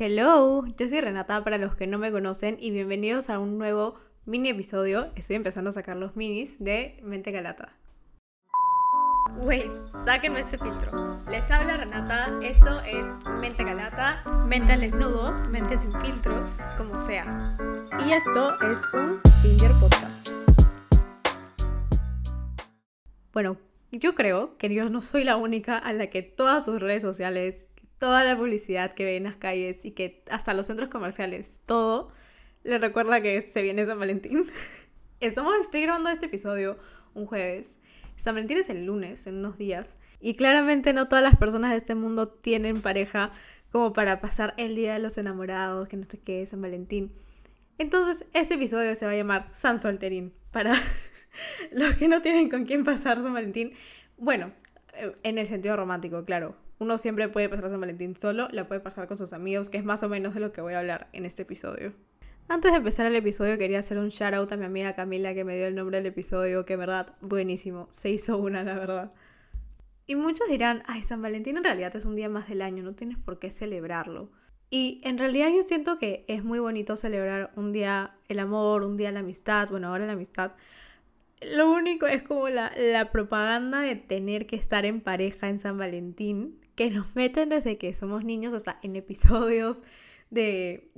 Hello, yo soy Renata para los que no me conocen y bienvenidos a un nuevo mini episodio. Estoy empezando a sacar los minis de Mente Galata. Wait, sáquenme este filtro. Les habla Renata, esto es Mente Galata, mente al desnudo, mente sin filtros, como sea. Y esto es un Finger Podcast. Bueno, yo creo que yo no soy la única a la que todas sus redes sociales, toda la publicidad que ve en las calles y que hasta los centros comerciales, todo le recuerda que se viene San Valentín. Estamos, estoy grabando este episodio un jueves. San Valentín es el lunes, en unos días. Y claramente no todas las personas de este mundo tienen pareja como para pasar el día de los enamorados, que no sé qué San Valentín. Entonces, este episodio se va a llamar San Solterín, para los que no tienen con quién pasar San Valentín. Bueno, eh, en el sentido romántico, claro. Uno siempre puede pasar San Valentín solo, la puede pasar con sus amigos, que es más o menos de lo que voy a hablar en este episodio. Antes de empezar el episodio quería hacer un shout out a mi amiga Camila que me dio el nombre del episodio, que verdad buenísimo, se hizo una la verdad. Y muchos dirán, ay, San Valentín en realidad es un día más del año, no tienes por qué celebrarlo. Y en realidad yo siento que es muy bonito celebrar un día el amor, un día la amistad, bueno, ahora la amistad, lo único es como la, propaganda de tener que estar en pareja en San Valentín, que nos meten desde que somos niños hasta en episodios de,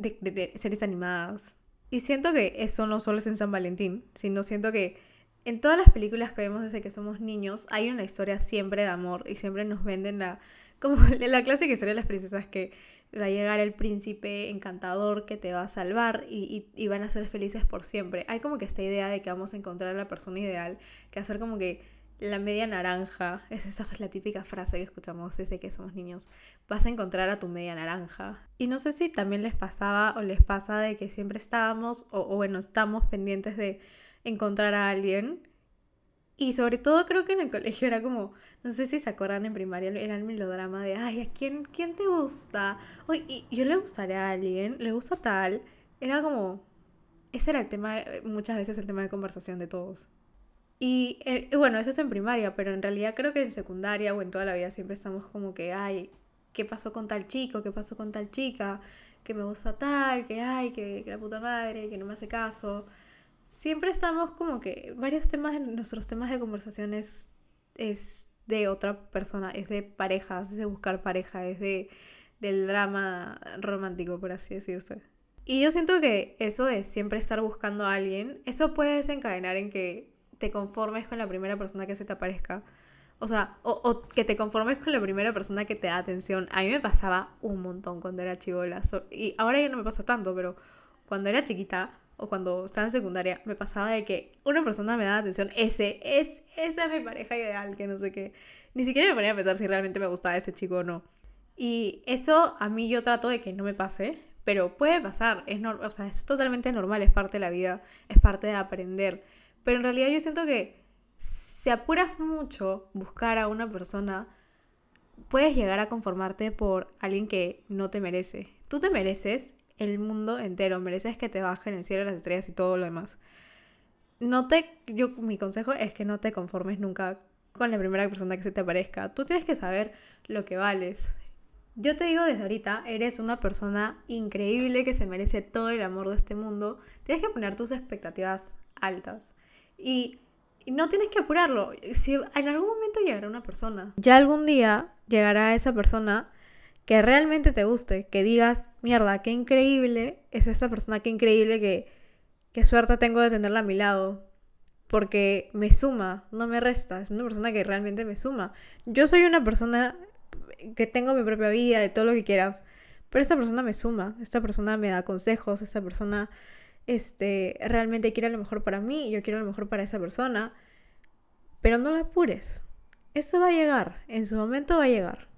series animadas. Y siento que eso no solo es en San Valentín, sino siento que en todas las películas que vemos desde que somos niños hay una historia siempre de amor y siempre nos venden la como la clásica historia de las princesas que va a llegar el príncipe encantador que te va a salvar y, van a ser felices por siempre. Hay como que esta idea de que vamos a encontrar a la persona ideal, que hacer como que la media naranja, es esa es la típica frase que escuchamos desde que somos niños, vas a encontrar a tu media naranja. Y no sé si también les pasaba o les pasa de que siempre estábamos, o, o bueno, estamos pendientes de encontrar a alguien y sobre todo creo que en el colegio era como, no sé si se acuerdan en primaria, era el melodrama de, ay, ¿a quién, quién te gusta? Oye, yo le gustaría a alguien, le gusta tal. Era como, ese era el tema, muchas veces el tema de conversación de todos. Y eh, bueno, eso es en primaria, pero en realidad creo que en secundaria o en toda la vida siempre estamos como que, ay, ¿qué pasó con tal chico? ¿Qué pasó con tal chica? Que me gusta tal, que ay, que, que la puta madre, que no me hace caso siempre estamos como que varios temas nuestros temas de conversación es, de otra persona, es de parejas, es de buscar pareja, es de del drama romántico, por así decirse. Y yo siento que eso de siempre estar buscando a alguien, eso puede desencadenar en que te conformes con la primera persona que se te aparezca. O sea, o, que te conformes con la primera persona que te da atención. A mí me pasaba un montón cuando era chivola. y ahora ya no me pasa tanto, pero cuando era chiquita, o cuando estaba en secundaria, me pasaba de que una persona me daba atención, ese, es, esa es mi pareja ideal, que no sé qué. Ni siquiera me ponía a pensar si realmente me gustaba ese chico o no. Y eso a mí yo trato de que no me pase, pero puede pasar, es, o sea, es totalmente normal, es parte de la vida, es parte de aprender. Pero en realidad yo siento que si apuras mucho buscar a una persona, puedes llegar a conformarte por alguien que no te merece. Tú te mereces el mundo entero, mereces que te bajen el cielo, las estrellas y todo lo demás. No te, yo, mi consejo es que no te conformes nunca con la primera persona que se te aparezca. Tú tienes que saber lo que vales. Yo te digo desde ahorita, eres una persona increíble que se merece todo el amor de este mundo. Tienes que poner tus expectativas altas. Y no tienes que apurarlo. Si en algún momento llegará una persona, ya algún día llegará esa persona que realmente te guste, que digas, mierda, qué increíble es esta persona, qué increíble que, qué suerte tengo de tenerla a mi lado, porque me suma, no me resta, es una persona que realmente me suma. Yo soy una persona que tengo mi propia vida, de todo lo que quieras, pero esta persona me suma, esta persona me da consejos, esta persona este, realmente quiere lo mejor para mí, yo quiero lo mejor para esa persona, pero no la apures. Eso va a llegar, en su momento va a llegar.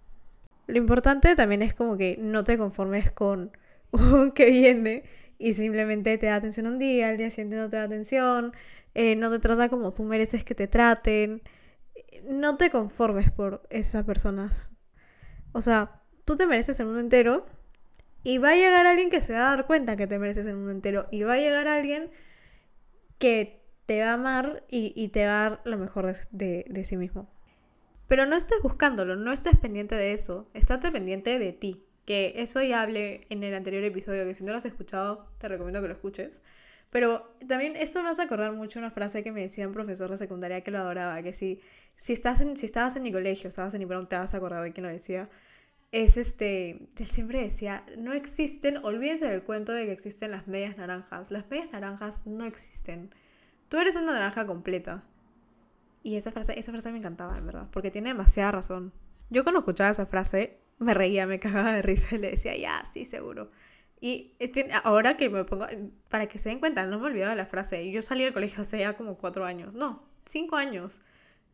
Lo importante también es como que no te conformes con un que viene y simplemente te da atención un día, al día siguiente no te da atención, eh, no te trata como tú mereces que te traten. No te conformes por esas personas. O sea, tú te mereces el mundo entero y va a llegar alguien que se va a dar cuenta que te mereces el mundo entero y va a llegar alguien que te va a amar y, te va a dar lo mejor de sí mismo. Pero no estés buscándolo, no estés pendiente de eso, estate pendiente de ti, que eso ya hablé en el anterior episodio, que si no lo has escuchado, te recomiendo que lo escuches. Pero también esto me hace acordar mucho una frase que me decía un profesor de secundaria que lo adoraba, que si, si, estás en, si estabas en mi colegio, estabas en Ibrón, te vas a acordar de quién lo decía. Es este, él siempre decía, no existen, olvídense del cuento de que existen las medias naranjas. Las medias naranjas no existen. Tú eres una naranja completa. Y esa frase, esa frase me encantaba, en verdad, porque tiene demasiada razón. Yo cuando escuchaba esa frase, me reía, me cagaba de risa y le decía, ya, sí, seguro. Y ahora que me pongo, para que se den cuenta, no me olvidaba la frase. Yo salí del colegio hace ya como cuatro años. No, cinco años.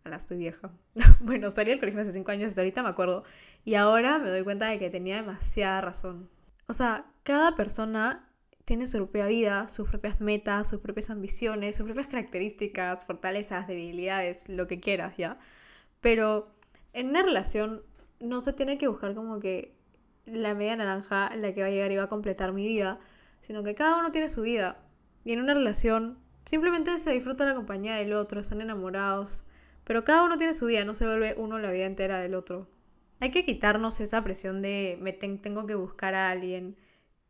Ahora estoy vieja. bueno, salí del colegio hace cinco años, hasta ahorita me acuerdo. Y ahora me doy cuenta de que tenía demasiada razón. O sea, cada persona tiene su propia vida, sus propias metas, sus propias ambiciones, sus propias características, fortalezas, debilidades, lo que quieras, ¿ya? Pero en una relación no se tiene que buscar como que la media naranja la que va a llegar y va a completar mi vida, sino que cada uno tiene su vida. Y en una relación simplemente se disfruta la compañía del otro, están enamorados, pero cada uno tiene su vida, no se vuelve uno la vida entera del otro. Hay que quitarnos esa presión de me tengo que buscar a alguien.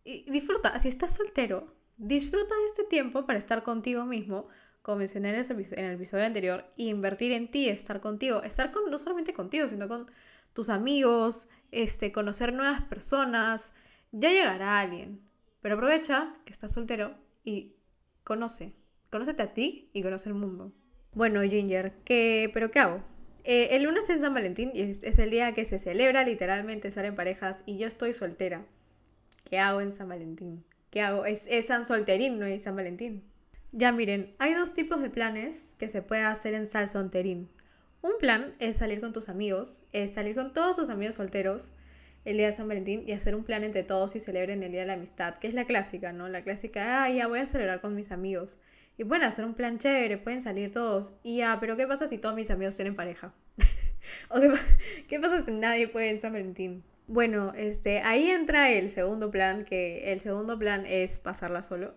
Disfruta, si estás soltero, disfruta de este tiempo para estar contigo mismo, como mencioné en el episodio anterior, e invertir en ti, estar contigo, estar con, no solamente contigo, sino con tus amigos, este, conocer nuevas personas. Ya llegará alguien. Pero aprovecha que estás soltero y conoce. Conócete a ti y conoce el mundo. Bueno, Ginger, ¿qué, ¿pero qué hago? Eh, el lunes en San Valentín es, es, el día que se celebra literalmente estar en parejas y yo estoy soltera. ¿Qué hago en San Valentín? ¿Qué hago? Es, es San Solterín, no es San Valentín. Ya miren, hay dos tipos de planes que se puede hacer en San Solterín. Un plan es salir con tus amigos, es salir con todos tus amigos solteros el día de San Valentín y hacer un plan entre todos y celebren el día de la amistad, que es la clásica, ¿no? La clásica, ah, ya voy a celebrar con mis amigos. Y pueden hacer un plan chévere, pueden salir todos. Y ya, pero ¿qué pasa si todos mis amigos tienen pareja? ¿O qué, pasa si nadie puede en San Valentín? Bueno, este, ahí entra el segundo plan, que el segundo plan es pasarla solo.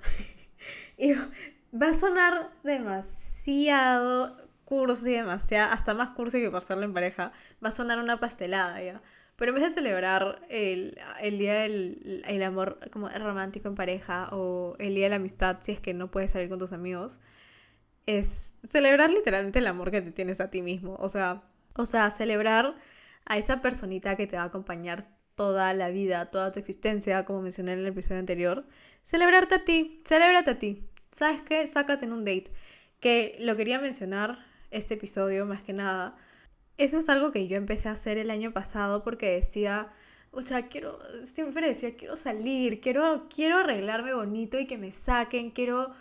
y va a sonar demasiado cursi, demasiado, hasta más cursi que pasarlo en pareja, va a sonar una pastelada ya. Pero en vez de celebrar el, día del el amor como romántico en pareja o el día de la amistad, si es que no puedes salir con tus amigos, es celebrar literalmente el amor que te tienes a ti mismo. O sea, o sea, celebrar a esa personita que te va a acompañar toda la vida, toda tu existencia, como mencioné en el episodio anterior. Celebrarte a ti, celébrate a ti. ¿Sabes qué? Sácate en un date. Que lo quería mencionar este episodio más que nada. Eso es algo que yo empecé a hacer el año pasado porque decía, o sea, quiero, siempre decía, quiero salir, quiero, quiero arreglarme bonito y que me saquen, quiero,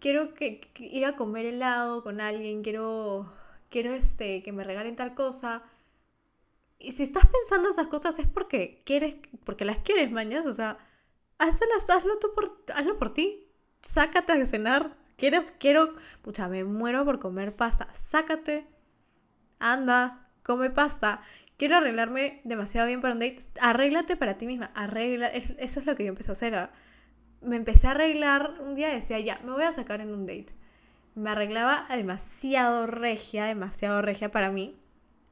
quiero que, ir a comer helado con alguien, quiero, quiero este, que me regalen tal cosa. Y si estás pensando esas cosas es porque quieres, porque las quieres, mañas, o sea, hazlo tú por, hazlo por ti. Sácate a cenar, ¿Quieres, quiero, pucha, me muero por comer pasta. Sácate, anda, come pasta. Quiero arreglarme demasiado bien para un date. Arréglate para ti misma. Arregla. Eso es lo que yo empecé a hacer. Me empecé a arreglar. Un día decía, ya, me voy a sacar en un date. Me arreglaba demasiado regia, demasiado regia para mí.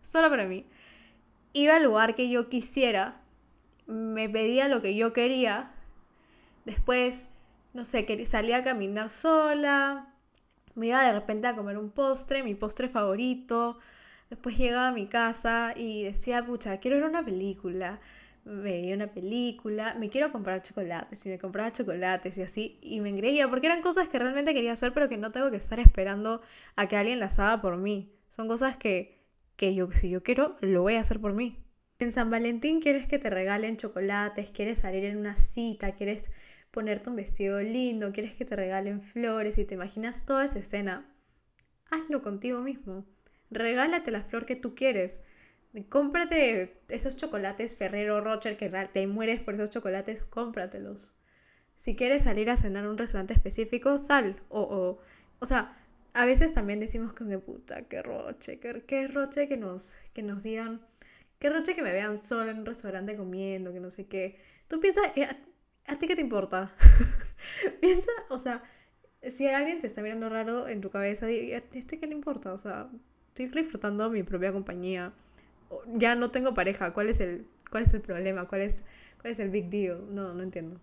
Solo para mí. Iba al lugar que yo quisiera. Me pedía lo que yo quería. Después no sé, salía a caminar sola, me iba de repente a comer un postre, mi postre favorito, después llegaba a mi casa y decía, pucha, quiero ver una película, veía una película, me quiero comprar chocolates, y me compraba chocolates y así, y me engreía, porque eran cosas que realmente quería hacer, pero que no tengo que estar esperando a que alguien las haga por mí. Son cosas que, que yo, si yo quiero, lo voy a hacer por mí. En San Valentín quieres que te regalen chocolates, quieres salir en una cita, quieres ponerte un vestido lindo, quieres que te regalen flores y te imaginas toda esa escena, hazlo contigo mismo. Regálate la flor que tú quieres. Cómprate esos chocolates Ferrero Rocher que te mueres por esos chocolates, cómpratelos. Si quieres salir a cenar a un restaurante específico, sal. O, o, o sea, a veces también decimos que puta, qué roche, qué, roche que nos, que nos digan, qué roche que me vean solo en un restaurante comiendo, que no sé qué. Tú piensas, eh, ¿a ti qué te importa? Piensa, o sea, si alguien te está mirando raro en tu cabeza, ¿a este qué le importa? O sea, estoy disfrutando mi propia compañía. Ya no tengo pareja, ¿cuál es el, cuál es el problema? ¿Cuál es, ¿Cuál es el big deal? No, no entiendo.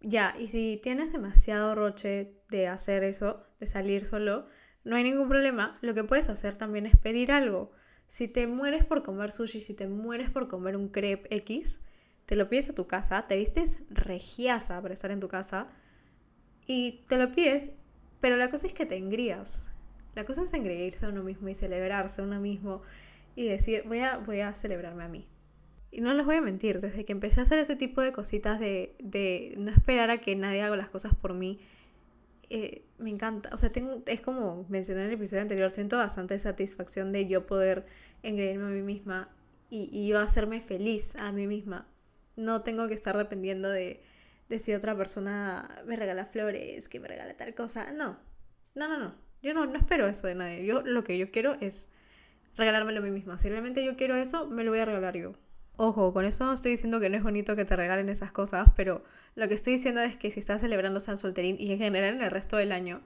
Ya, y si tienes demasiado roche de hacer eso, de salir solo, no hay ningún problema. Lo que puedes hacer también es pedir algo. Si te mueres por comer sushi, si te mueres por comer un crepe X, te lo pides a tu casa, te vistes regiasa para estar en tu casa y te lo pides, pero la cosa es que te engrías. La cosa es engreírse a uno mismo y celebrarse a uno mismo y decir, voy a, voy a celebrarme a mí. Y no les voy a mentir, desde que empecé a hacer ese tipo de cositas de, de no esperar a que nadie haga las cosas por mí, eh, me encanta. O sea, tengo, es como mencioné en el episodio anterior, siento bastante satisfacción de yo poder engreírme a mí misma y, y yo hacerme feliz a mí misma. No tengo que estar dependiendo de, de si otra persona me regala flores, que me regala tal cosa. No, no, no, no. Yo no, no espero eso de nadie. Yo lo que yo quiero es regalármelo a mí misma. Si realmente yo quiero eso, me lo voy a regalar yo. Ojo, con eso no estoy diciendo que no es bonito que te regalen esas cosas, pero lo que estoy diciendo es que si estás celebrando San Solterín y en general en el resto del año,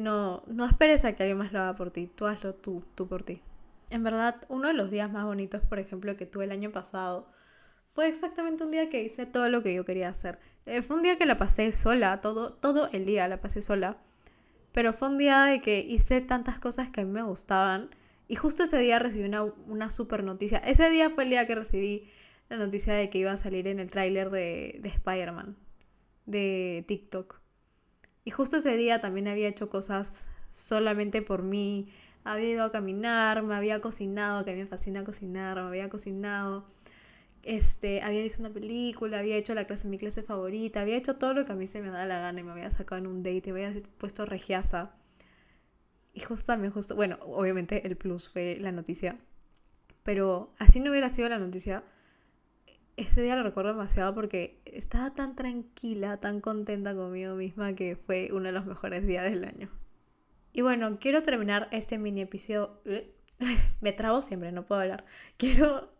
no, no esperes a que alguien más lo haga por ti, tú hazlo tú, tú por ti. En verdad, uno de los días más bonitos, por ejemplo, que tuve el año pasado, fue exactamente un día que hice todo lo que yo quería hacer. Eh, fue un día que la pasé sola, todo, todo el día la pasé sola, pero fue un día de que hice tantas cosas que a mí me gustaban y justo ese día recibí una, una super noticia. Ese día fue el día que recibí la noticia de que iba a salir en el tráiler de, de Spider-Man, de TikTok. Y justo ese día también había hecho cosas solamente por mí. Había ido a caminar, me había cocinado, que a mí me fascina cocinar, me había cocinado. Este, había visto una película, había hecho la clase, mi clase favorita, había hecho todo lo que a mí se me daba la gana y me había sacado en un date, me había puesto regiasa. Y justo también, justo, bueno, obviamente el plus fue la noticia. Pero así no hubiera sido la noticia, ese día lo recuerdo demasiado porque estaba tan tranquila, tan contenta conmigo misma que fue uno de los mejores días del año. Y bueno, quiero terminar este mini episodio. Me trabo siempre, no puedo hablar. Quiero,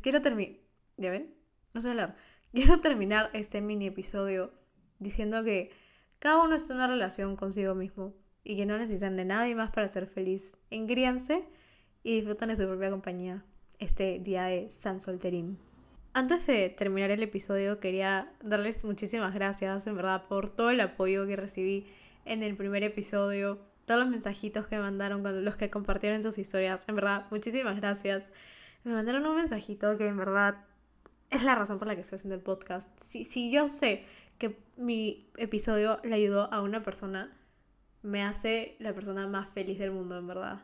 quiero terminar. ¿Ya ven? No sé hablar. Quiero terminar este mini episodio diciendo que cada uno es una relación consigo mismo y que no necesitan de nadie más para ser feliz. Engríanse y disfrutan de su propia compañía este día de San Solterín. Antes de terminar el episodio quería darles muchísimas gracias en verdad por todo el apoyo que recibí en el primer episodio, todos los mensajitos que me mandaron, los que compartieron sus historias, en verdad muchísimas gracias. Me mandaron un mensajito que en verdad es la razón por la que estoy haciendo el podcast. Si, si yo sé que mi episodio le ayudó a una persona, me hace la persona más feliz del mundo, en verdad.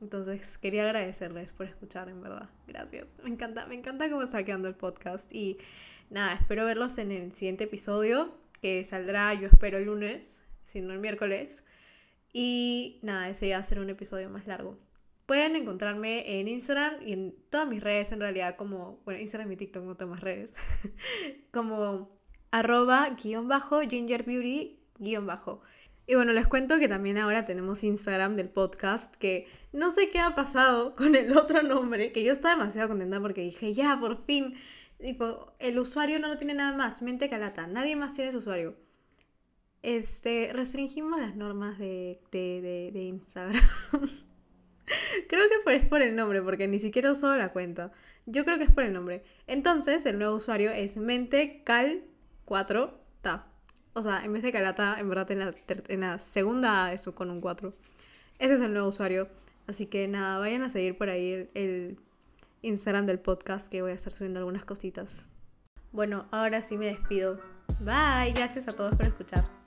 Entonces quería agradecerles por escuchar, en verdad. Gracias. Me encanta, me encanta cómo está quedando el podcast. Y nada, espero verlos en el siguiente episodio, que saldrá, yo espero el lunes, si no el miércoles. Y nada, ese va a un episodio más largo. Pueden encontrarme en Instagram y en todas mis redes, en realidad, como, bueno, Instagram y TikTok no tengo más redes, como arroba guion bajo gingerbeauty guion bajo. Y bueno, les cuento que también ahora tenemos Instagram del podcast, que no sé qué ha pasado con el otro nombre, que yo estaba demasiado contenta porque dije, ya, por fin, tipo, el usuario no lo tiene nada más, mente calata, nadie más tiene ese usuario. Este, restringimos las normas de, de, de, Instagram. creo que es por el nombre, porque ni siquiera uso la cuenta. Yo creo que es por el nombre. Entonces, el nuevo usuario es mentecal4ta. O sea, en vez de Calata, en verdad en la, en la segunda eso con un 4. Ese es el nuevo usuario. Así que nada, vayan a seguir por ahí el, el Instagram del podcast que voy a estar subiendo algunas cositas. Bueno, ahora sí me despido. Bye, gracias a todos por escuchar.